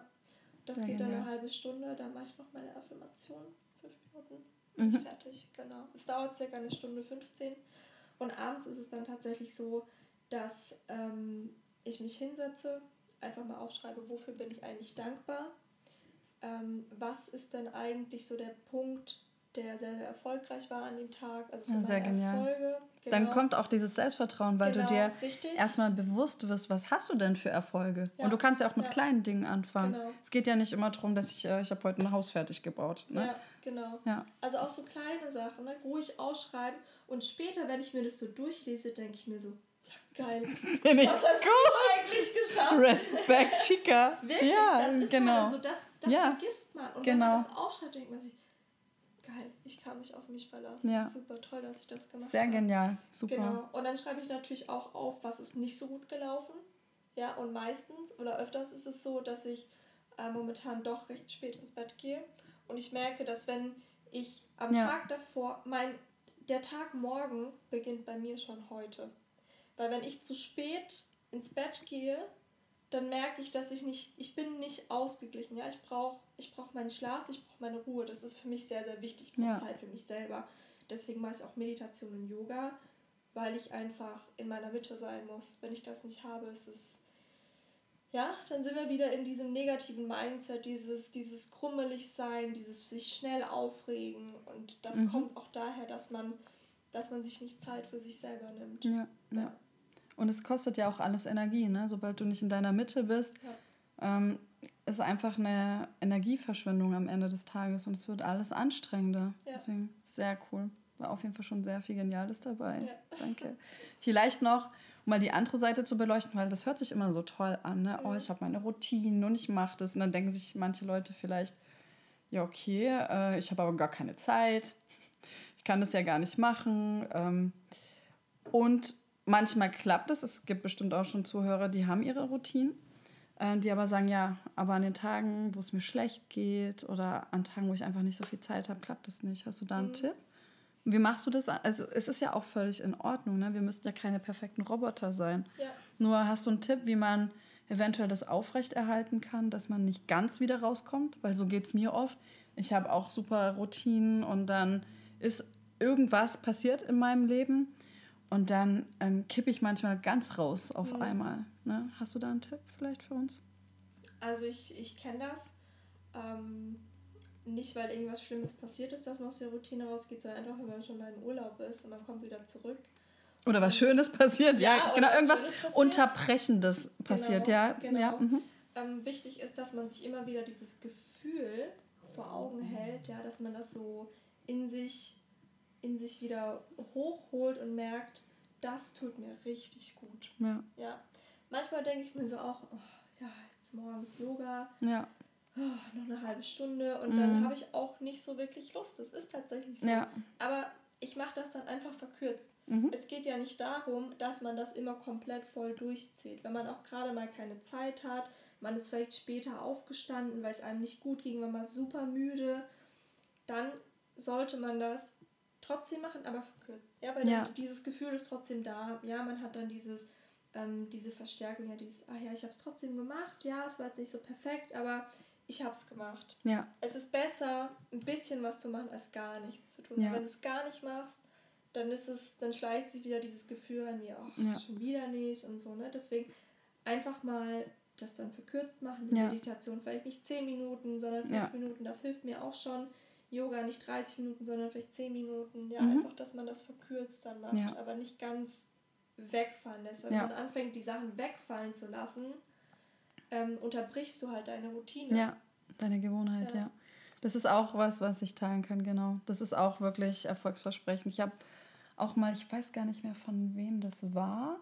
Das Sehr geht dann eine halbe Stunde. Dann mache ich noch meine Affirmation. Fünf Minuten. Mhm. Fertig, genau. Es dauert circa eine Stunde 15. Und abends ist es dann tatsächlich so, dass ähm, ich mich hinsetze, einfach mal aufschreibe, wofür bin ich eigentlich dankbar. Ähm, was ist denn eigentlich so der Punkt, der sehr, sehr erfolgreich war an dem Tag. Also so ja, sehr genial. Erfolge. Genau. Dann kommt auch dieses Selbstvertrauen, weil genau, du dir richtig. erstmal bewusst wirst, was hast du denn für Erfolge? Ja. Und du kannst ja auch mit ja. kleinen Dingen anfangen. Genau. Es geht ja nicht immer darum, dass ich, äh, ich habe heute ein Haus fertig gebaut. Ne? Ja, genau. Ja. Also auch so kleine Sachen, ne? ruhig ausschreiben. Und später, wenn ich mir das so durchlese, denke ich mir so, ja, geil. (laughs) Was hast gut. du eigentlich geschafft? Respekt, Chica. (laughs) Wirklich, ja, das ist genau. so, das, das vergisst man. Und genau. wenn man genau. das aufschreibt, denkt man sich, geil, ich kann mich auf mich verlassen. Ja. Super toll, dass ich das gemacht habe. Sehr genial, super. Genau. Und dann schreibe ich natürlich auch auf, was ist nicht so gut gelaufen. Ja, und meistens oder öfters ist es so, dass ich äh, momentan doch recht spät ins Bett gehe. Und ich merke, dass wenn ich am ja. Tag davor, mein, der Tag morgen beginnt bei mir schon heute. Weil wenn ich zu spät ins Bett gehe, dann merke ich, dass ich nicht, ich bin nicht ausgeglichen. Ja, ich brauche ich brauch meinen Schlaf, ich brauche meine Ruhe. Das ist für mich sehr, sehr wichtig. Ich brauche ja. Zeit für mich selber. Deswegen mache ich auch Meditation und Yoga, weil ich einfach in meiner Mitte sein muss. Wenn ich das nicht habe, ist es, ja, dann sind wir wieder in diesem negativen Mindset, dieses, dieses krummelig sein, dieses sich schnell aufregen. Und das mhm. kommt auch daher, dass man, dass man sich nicht Zeit für sich selber nimmt. ja. ja. ja. Und es kostet ja auch alles Energie, ne? Sobald du nicht in deiner Mitte bist, ja. ähm, ist einfach eine Energieverschwendung am Ende des Tages und es wird alles anstrengender. Ja. Deswegen sehr cool. War auf jeden Fall schon sehr viel Geniales dabei. Ja. Danke. Vielleicht noch, um mal die andere Seite zu beleuchten, weil das hört sich immer so toll an. Ne? Oh, ich habe meine Routinen und ich mache das. Und dann denken sich manche Leute vielleicht, ja, okay, äh, ich habe aber gar keine Zeit. Ich kann das ja gar nicht machen. Ähm, und manchmal klappt es. Es gibt bestimmt auch schon Zuhörer, die haben ihre Routinen, die aber sagen, ja, aber an den Tagen, wo es mir schlecht geht oder an Tagen, wo ich einfach nicht so viel Zeit habe, klappt das nicht. Hast du da einen mhm. Tipp? Wie machst du das? Also es ist ja auch völlig in Ordnung. Ne? Wir müssen ja keine perfekten Roboter sein. Ja. Nur hast du einen Tipp, wie man eventuell das aufrechterhalten kann, dass man nicht ganz wieder rauskommt? Weil so geht es mir oft. Ich habe auch super Routinen und dann ist irgendwas passiert in meinem Leben und dann ähm, kippe ich manchmal ganz raus auf mhm. einmal. Ne? Hast du da einen Tipp vielleicht für uns? Also ich, ich kenne das. Ähm, nicht, weil irgendwas Schlimmes passiert ist, dass man aus der Routine rausgeht, sondern einfach, wenn man schon mal in Urlaub ist und man kommt wieder zurück. Oder was Schönes passiert, ja, ja genau, irgendwas Unterbrechendes passiert, genau, ja. Genau. ja mhm. ähm, wichtig ist, dass man sich immer wieder dieses Gefühl vor Augen hält, ja, dass man das so in sich in sich wieder hochholt und merkt, das tut mir richtig gut. Ja. ja. Manchmal denke ich mir so auch, oh, ja, jetzt morgens Yoga. Ja. Oh, noch eine halbe Stunde und mhm. dann habe ich auch nicht so wirklich Lust. Das ist tatsächlich so. Ja. Aber ich mache das dann einfach verkürzt. Mhm. Es geht ja nicht darum, dass man das immer komplett voll durchzieht. Wenn man auch gerade mal keine Zeit hat, man ist vielleicht später aufgestanden, weil es einem nicht gut ging, man war super müde, dann sollte man das trotzdem machen, aber verkürzt. Ja, weil ja. Dieses Gefühl ist trotzdem da. Ja, man hat dann dieses, ähm, diese Verstärkung, ja, dieses, ach ja, ich habe es trotzdem gemacht. Ja, es war jetzt nicht so perfekt, aber ich habe es gemacht. Ja. Es ist besser, ein bisschen was zu machen, als gar nichts zu tun. Ja. Wenn du es gar nicht machst, dann ist es, dann schleicht sich wieder dieses Gefühl an mir, ach, ja. schon wieder nicht und so, ne? Deswegen einfach mal das dann verkürzt machen, die ja. Meditation, vielleicht nicht 10 Minuten, sondern 5 ja. Minuten, das hilft mir auch schon. Yoga nicht 30 Minuten, sondern vielleicht 10 Minuten. Ja, mhm. einfach, dass man das verkürzt dann macht, ja. aber nicht ganz wegfallen lässt. Wenn ja. man anfängt, die Sachen wegfallen zu lassen, ähm, unterbrichst du halt deine Routine. Ja, deine Gewohnheit, ja. ja. Das ist auch was, was ich teilen kann, genau. Das ist auch wirklich erfolgsversprechend. Ich habe auch mal, ich weiß gar nicht mehr, von wem das war.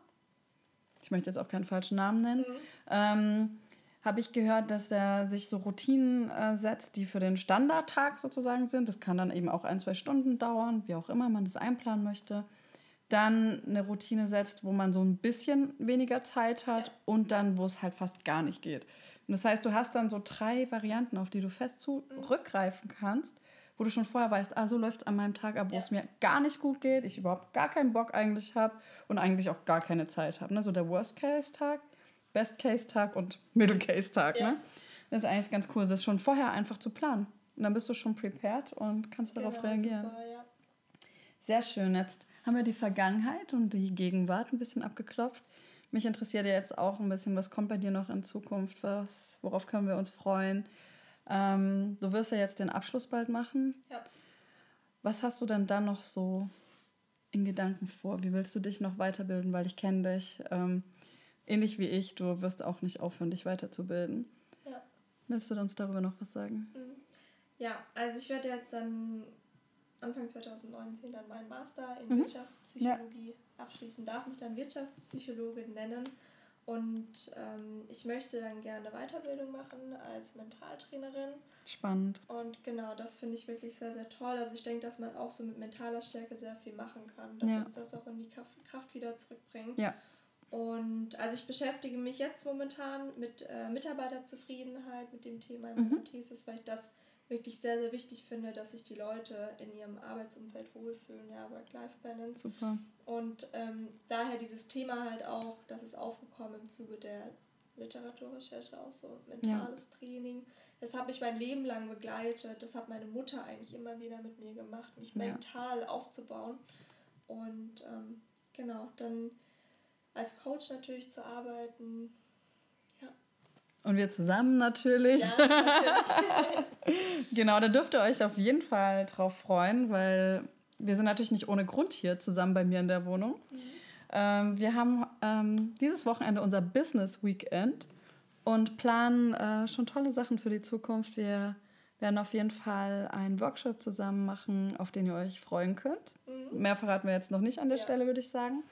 Ich möchte jetzt auch keinen falschen Namen nennen. Mhm. Ähm, habe ich gehört, dass er sich so Routinen äh, setzt, die für den Standardtag sozusagen sind. Das kann dann eben auch ein, zwei Stunden dauern, wie auch immer man das einplanen möchte. Dann eine Routine setzt, wo man so ein bisschen weniger Zeit hat ja. und dann, wo es halt fast gar nicht geht. Und das heißt, du hast dann so drei Varianten, auf die du fest zurückgreifen kannst, wo du schon vorher weißt, ah, so läuft es an meinem Tag ab, wo ja. es mir gar nicht gut geht, ich überhaupt gar keinen Bock eigentlich habe und eigentlich auch gar keine Zeit habe. Ne? So der Worst-Case-Tag Best-Case-Tag und Middle-Case-Tag. Ja. Ne? Das ist eigentlich ganz cool, das schon vorher einfach zu planen. Und dann bist du schon prepared und kannst darauf genau, reagieren. Super, ja. Sehr schön. Jetzt haben wir die Vergangenheit und die Gegenwart ein bisschen abgeklopft. Mich interessiert ja jetzt auch ein bisschen, was kommt bei dir noch in Zukunft? Was, worauf können wir uns freuen? Ähm, du wirst ja jetzt den Abschluss bald machen. Ja. Was hast du denn dann noch so in Gedanken vor? Wie willst du dich noch weiterbilden? Weil ich kenne dich. Ähm, ähnlich wie ich, du wirst auch nicht aufhören, dich weiterzubilden. Ja. Willst du uns darüber noch was sagen? Mhm. Ja, also ich werde jetzt dann Anfang 2019 dann meinen Master in mhm. Wirtschaftspsychologie ja. abschließen, darf mich dann Wirtschaftspsychologin nennen. Und ähm, ich möchte dann gerne Weiterbildung machen als Mentaltrainerin. Spannend. Und genau, das finde ich wirklich sehr, sehr toll. Also ich denke, dass man auch so mit mentaler Stärke sehr viel machen kann, dass ja. uns das auch in die Kraft, Kraft wieder zurückbringt. Ja. Und also ich beschäftige mich jetzt momentan mit äh, Mitarbeiterzufriedenheit, mit dem Thema in meiner mhm. Thesis, weil ich das wirklich sehr, sehr wichtig finde, dass sich die Leute in ihrem Arbeitsumfeld wohlfühlen, ja, Work-Life-Balance. Super. Und ähm, daher dieses Thema halt auch, das ist aufgekommen im Zuge der Literaturrecherche, auch so mentales ja. Training. Das habe ich mein Leben lang begleitet. Das hat meine Mutter eigentlich immer wieder mit mir gemacht, mich ja. mental aufzubauen. Und ähm, genau, dann als Coach natürlich zu arbeiten, und wir zusammen natürlich. Ja, natürlich. (laughs) genau, da dürft ihr euch auf jeden Fall drauf freuen, weil wir sind natürlich nicht ohne Grund hier zusammen bei mir in der Wohnung. Mhm. Ähm, wir haben ähm, dieses Wochenende unser Business Weekend und planen äh, schon tolle Sachen für die Zukunft. Wir werden auf jeden Fall einen Workshop zusammen machen, auf den ihr euch freuen könnt. Mhm. Mehr verraten wir jetzt noch nicht an der ja. Stelle, würde ich sagen.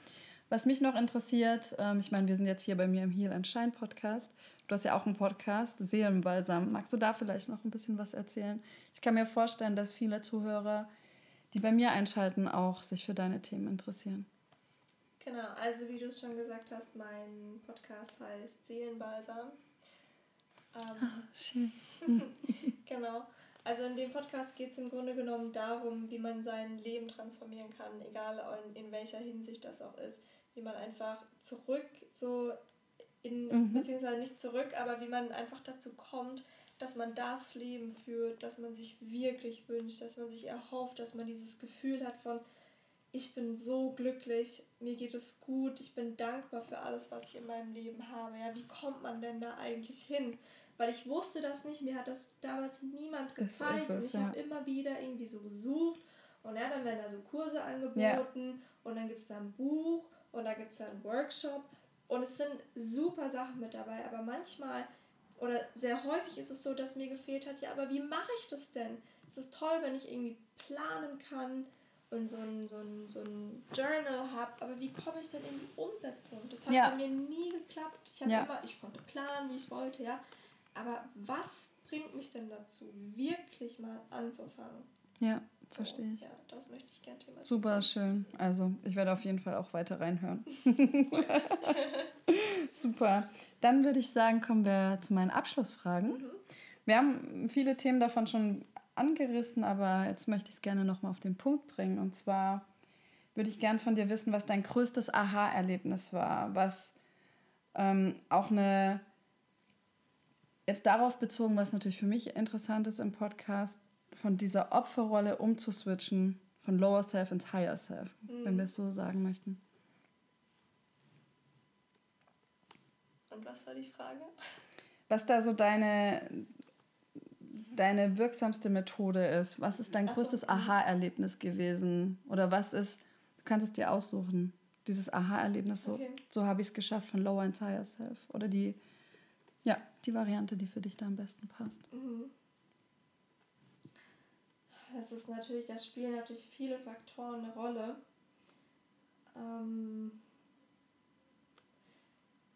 Was mich noch interessiert, ähm, ich meine, wir sind jetzt hier bei mir im Heal and Shine Podcast. Du hast ja auch einen Podcast, Seelenbalsam. Magst du da vielleicht noch ein bisschen was erzählen? Ich kann mir vorstellen, dass viele Zuhörer, die bei mir einschalten, auch sich für deine Themen interessieren. Genau, also wie du es schon gesagt hast, mein Podcast heißt Seelenbalsam. Ähm, ah, schön. (laughs) genau. Also in dem Podcast geht es im Grunde genommen darum, wie man sein Leben transformieren kann, egal in, in welcher Hinsicht das auch ist wie man einfach zurück so in, mhm. beziehungsweise nicht zurück, aber wie man einfach dazu kommt, dass man das Leben führt, das man sich wirklich wünscht, dass man sich erhofft, dass man dieses Gefühl hat von, ich bin so glücklich, mir geht es gut, ich bin dankbar für alles, was ich in meinem Leben habe. Ja, wie kommt man denn da eigentlich hin? Weil ich wusste das nicht, mir hat das damals niemand gezeigt. Es, ich ja. habe immer wieder irgendwie so gesucht und ja, dann werden da so Kurse angeboten ja. und dann gibt es da ein Buch und da gibt es einen Workshop und es sind super Sachen mit dabei, aber manchmal oder sehr häufig ist es so, dass mir gefehlt hat, ja, aber wie mache ich das denn? Es ist toll, wenn ich irgendwie planen kann und so ein, so ein, so ein Journal habe, aber wie komme ich denn in die Umsetzung? Das hat ja. bei mir nie geklappt. Ich habe ja. immer, ich konnte planen, wie ich wollte, ja, aber was bringt mich denn dazu, wirklich mal anzufangen? Ja. Verstehe ich. Ja, das möchte ich gerne thematisieren. Super schön. Also ich werde auf jeden Fall auch weiter reinhören. (laughs) Super. Dann würde ich sagen, kommen wir zu meinen Abschlussfragen. Mhm. Wir haben viele Themen davon schon angerissen, aber jetzt möchte ich es gerne nochmal auf den Punkt bringen. Und zwar würde ich gerne von dir wissen, was dein größtes Aha-Erlebnis war, was ähm, auch eine, jetzt darauf bezogen, was natürlich für mich interessant ist im Podcast, von dieser Opferrolle umzuswitchen, von Lower Self ins Higher Self, mhm. wenn wir es so sagen möchten. Und was war die Frage? Was da so deine, deine wirksamste Methode ist. Was ist dein Ach größtes so. Mhm. Aha-Erlebnis gewesen? Oder was ist, du kannst es dir aussuchen, dieses Aha-Erlebnis, so, okay. so habe ich es geschafft von Lower ins Higher Self. Oder die, ja, die Variante, die für dich da am besten passt. Mhm das ist natürlich, da spielen natürlich viele Faktoren eine Rolle. Ähm,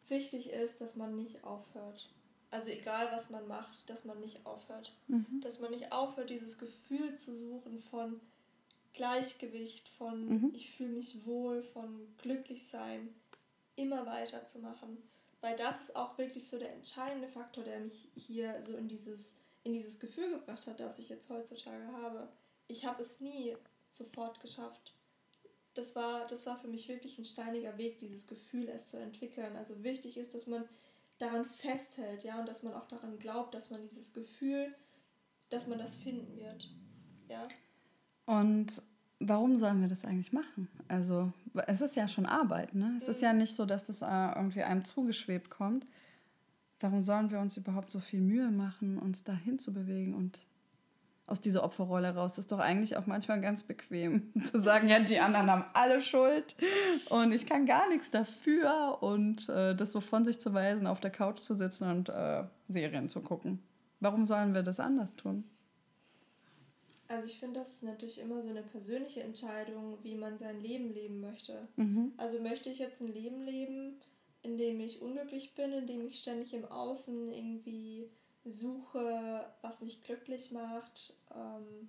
wichtig ist, dass man nicht aufhört. Also egal was man macht, dass man nicht aufhört. Mhm. Dass man nicht aufhört, dieses Gefühl zu suchen von Gleichgewicht, von mhm. ich fühle mich wohl, von glücklich sein, immer weiterzumachen. Weil das ist auch wirklich so der entscheidende Faktor, der mich hier so in dieses in dieses Gefühl gebracht hat, das ich jetzt heutzutage habe. Ich habe es nie sofort geschafft. Das war, das war für mich wirklich ein steiniger Weg, dieses Gefühl erst zu entwickeln. Also wichtig ist, dass man daran festhält, ja, und dass man auch daran glaubt, dass man dieses Gefühl, dass man das finden wird. Ja. Und warum sollen wir das eigentlich machen? Also, es ist ja schon Arbeit, ne? Es mhm. ist ja nicht so, dass das äh, irgendwie einem zugeschwebt kommt. Warum sollen wir uns überhaupt so viel Mühe machen, uns dahin zu bewegen und aus dieser Opferrolle raus? Das ist doch eigentlich auch manchmal ganz bequem, (laughs) zu sagen, ja, die anderen haben alle Schuld und ich kann gar nichts dafür und äh, das so von sich zu weisen, auf der Couch zu sitzen und äh, Serien zu gucken. Warum sollen wir das anders tun? Also ich finde, das ist natürlich immer so eine persönliche Entscheidung, wie man sein Leben leben möchte. Mhm. Also möchte ich jetzt ein Leben leben, in dem ich unglücklich bin, in dem ich ständig im Außen irgendwie suche, was mich glücklich macht, ähm,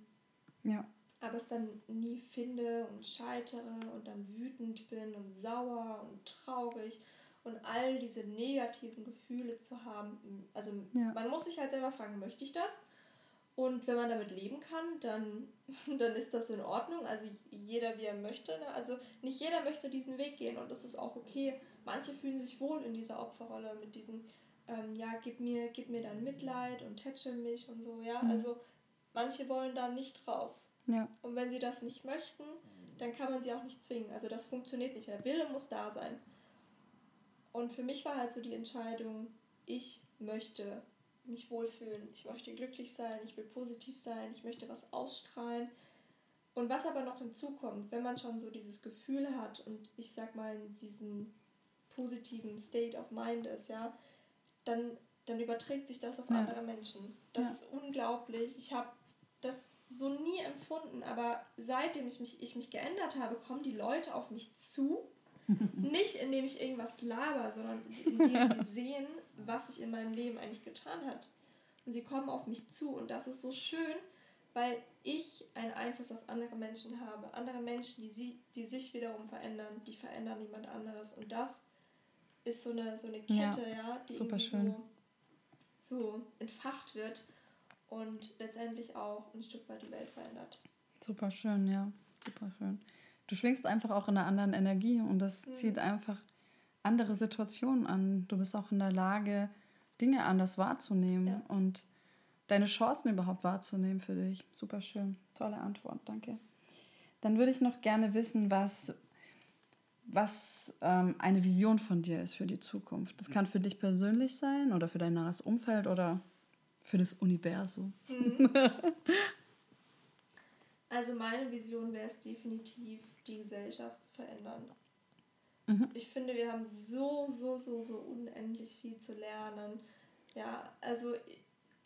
ja. aber es dann nie finde und scheitere und dann wütend bin und sauer und traurig und all diese negativen Gefühle zu haben. Also ja. man muss sich halt selber fragen, möchte ich das? Und wenn man damit leben kann, dann, (laughs) dann ist das in Ordnung. Also jeder, wie er möchte. Ne? Also nicht jeder möchte diesen Weg gehen und das ist auch okay. Manche fühlen sich wohl in dieser Opferrolle mit diesem, ähm, ja, gib mir, gib mir dein Mitleid und tätschel mich und so, ja. Mhm. Also manche wollen da nicht raus. Ja. Und wenn sie das nicht möchten, dann kann man sie auch nicht zwingen. Also das funktioniert nicht. Der Wille muss da sein. Und für mich war halt so die Entscheidung, ich möchte mich wohlfühlen, ich möchte glücklich sein, ich will positiv sein, ich möchte was ausstrahlen. Und was aber noch hinzukommt, wenn man schon so dieses Gefühl hat und ich sag mal in diesem positiven State of Mind ist, ja, dann, dann überträgt sich das auf ja. andere Menschen. Das ja. ist unglaublich. Ich habe das so nie empfunden, aber seitdem ich mich, ich mich geändert habe, kommen die Leute auf mich zu. (laughs) Nicht indem ich irgendwas laber, sondern indem sie (laughs) sehen, was sich in meinem Leben eigentlich getan hat. Und sie kommen auf mich zu und das ist so schön, weil ich einen Einfluss auf andere Menschen habe. Andere Menschen, die, sie, die sich wiederum verändern, die verändern niemand anderes. Und das ist so eine, so eine Kette, ja, ja die super schön. So, so entfacht wird und letztendlich auch ein Stück weit die Welt verändert. Super schön, ja, super schön. Du schwingst einfach auch in einer anderen Energie und das mhm. zieht einfach andere Situationen an. Du bist auch in der Lage, Dinge anders wahrzunehmen ja. und deine Chancen überhaupt wahrzunehmen für dich. Super schön. Tolle Antwort, danke. Dann würde ich noch gerne wissen, was, was ähm, eine Vision von dir ist für die Zukunft. Das kann für dich persönlich sein oder für dein nahes Umfeld oder für das Universum. Mhm. Also meine Vision wäre es definitiv, die Gesellschaft zu verändern. Mhm. Ich finde, wir haben so, so, so, so unendlich viel zu lernen. Ja, also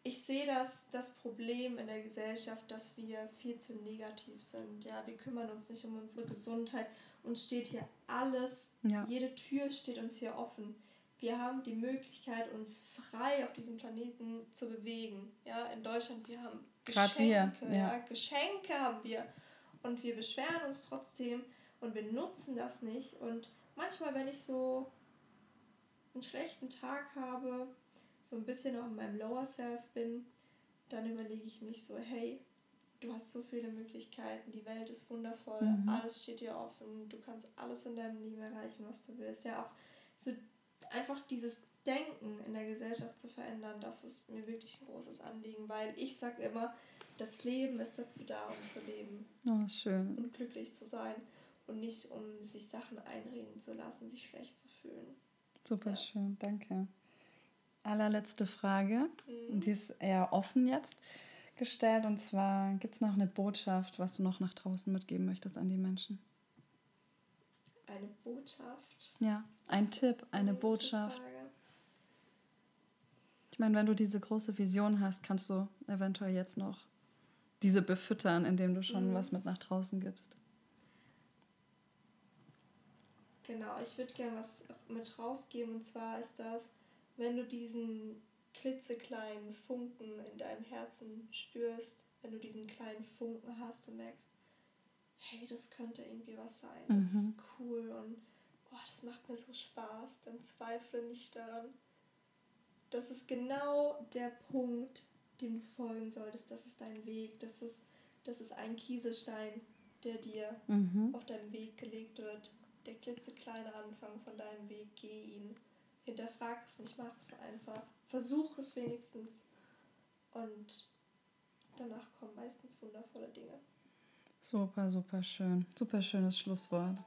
ich sehe das, das Problem in der Gesellschaft, dass wir viel zu negativ sind. Ja, wir kümmern uns nicht um unsere Gesundheit. Uns steht hier alles, ja. jede Tür steht uns hier offen. Wir haben die Möglichkeit, uns frei auf diesem Planeten zu bewegen. Ja, in Deutschland, wir haben Geschenke. Wir, ja. ja. Geschenke haben wir. Und wir beschweren uns trotzdem und wir nutzen das nicht. Und manchmal, wenn ich so einen schlechten Tag habe, so ein bisschen auch in meinem Lower Self bin, dann überlege ich mich so, hey, du hast so viele Möglichkeiten, die Welt ist wundervoll, mhm. alles steht dir offen, du kannst alles in deinem Leben erreichen, was du willst. Ja, auch so einfach dieses Denken in der Gesellschaft zu verändern, das ist mir wirklich ein großes Anliegen, weil ich sage immer, das Leben ist dazu da, um zu leben. Oh, schön. Und glücklich zu sein und nicht um sich Sachen einreden zu lassen, sich schlecht zu fühlen. Super ja. schön, danke. Allerletzte Frage, mhm. die ist eher offen jetzt gestellt und zwar gibt es noch eine Botschaft, was du noch nach draußen mitgeben möchtest an die Menschen? Eine Botschaft? Ja, ein das Tipp, eine Botschaft. Ich meine, wenn du diese große Vision hast, kannst du eventuell jetzt noch diese befüttern, indem du schon mhm. was mit nach draußen gibst. Genau, ich würde gerne was mit rausgeben und zwar ist das, wenn du diesen klitzekleinen Funken in deinem Herzen spürst, wenn du diesen kleinen Funken hast und merkst, hey, das könnte irgendwie was sein, das mhm. ist cool und oh, das macht mir so Spaß, dann zweifle nicht daran. Das ist genau der Punkt, dem du folgen solltest. Das ist dein Weg. Das ist, das ist ein Kieselstein, der dir mhm. auf deinem Weg gelegt wird der klitzekleine Anfang von deinem Weg, geh ihn. hinterfrag es nicht, mach es einfach. Versuch es wenigstens. Und danach kommen meistens wundervolle Dinge. Super, super schön. Super schönes Schlusswort.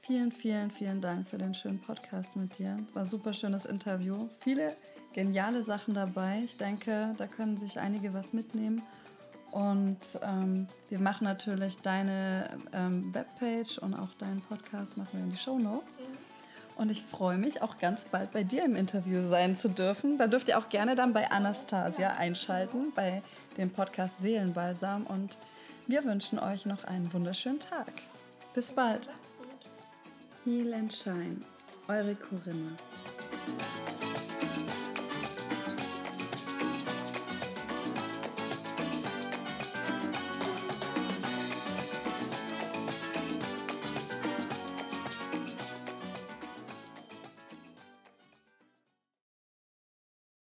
Vielen, vielen, vielen Dank für den schönen Podcast mit dir. War ein super schönes Interview. Viele geniale Sachen dabei. Ich denke, da können sich einige was mitnehmen. Und ähm, wir machen natürlich deine ähm, Webpage und auch deinen Podcast machen wir in die Show Notes. Mhm. Und ich freue mich auch ganz bald bei dir im Interview sein zu dürfen. Da dürft ihr auch gerne dann bei Anastasia einschalten, bei dem Podcast Seelenbalsam. Und wir wünschen euch noch einen wunderschönen Tag. Bis bald. Heal and Shine, eure Corinna.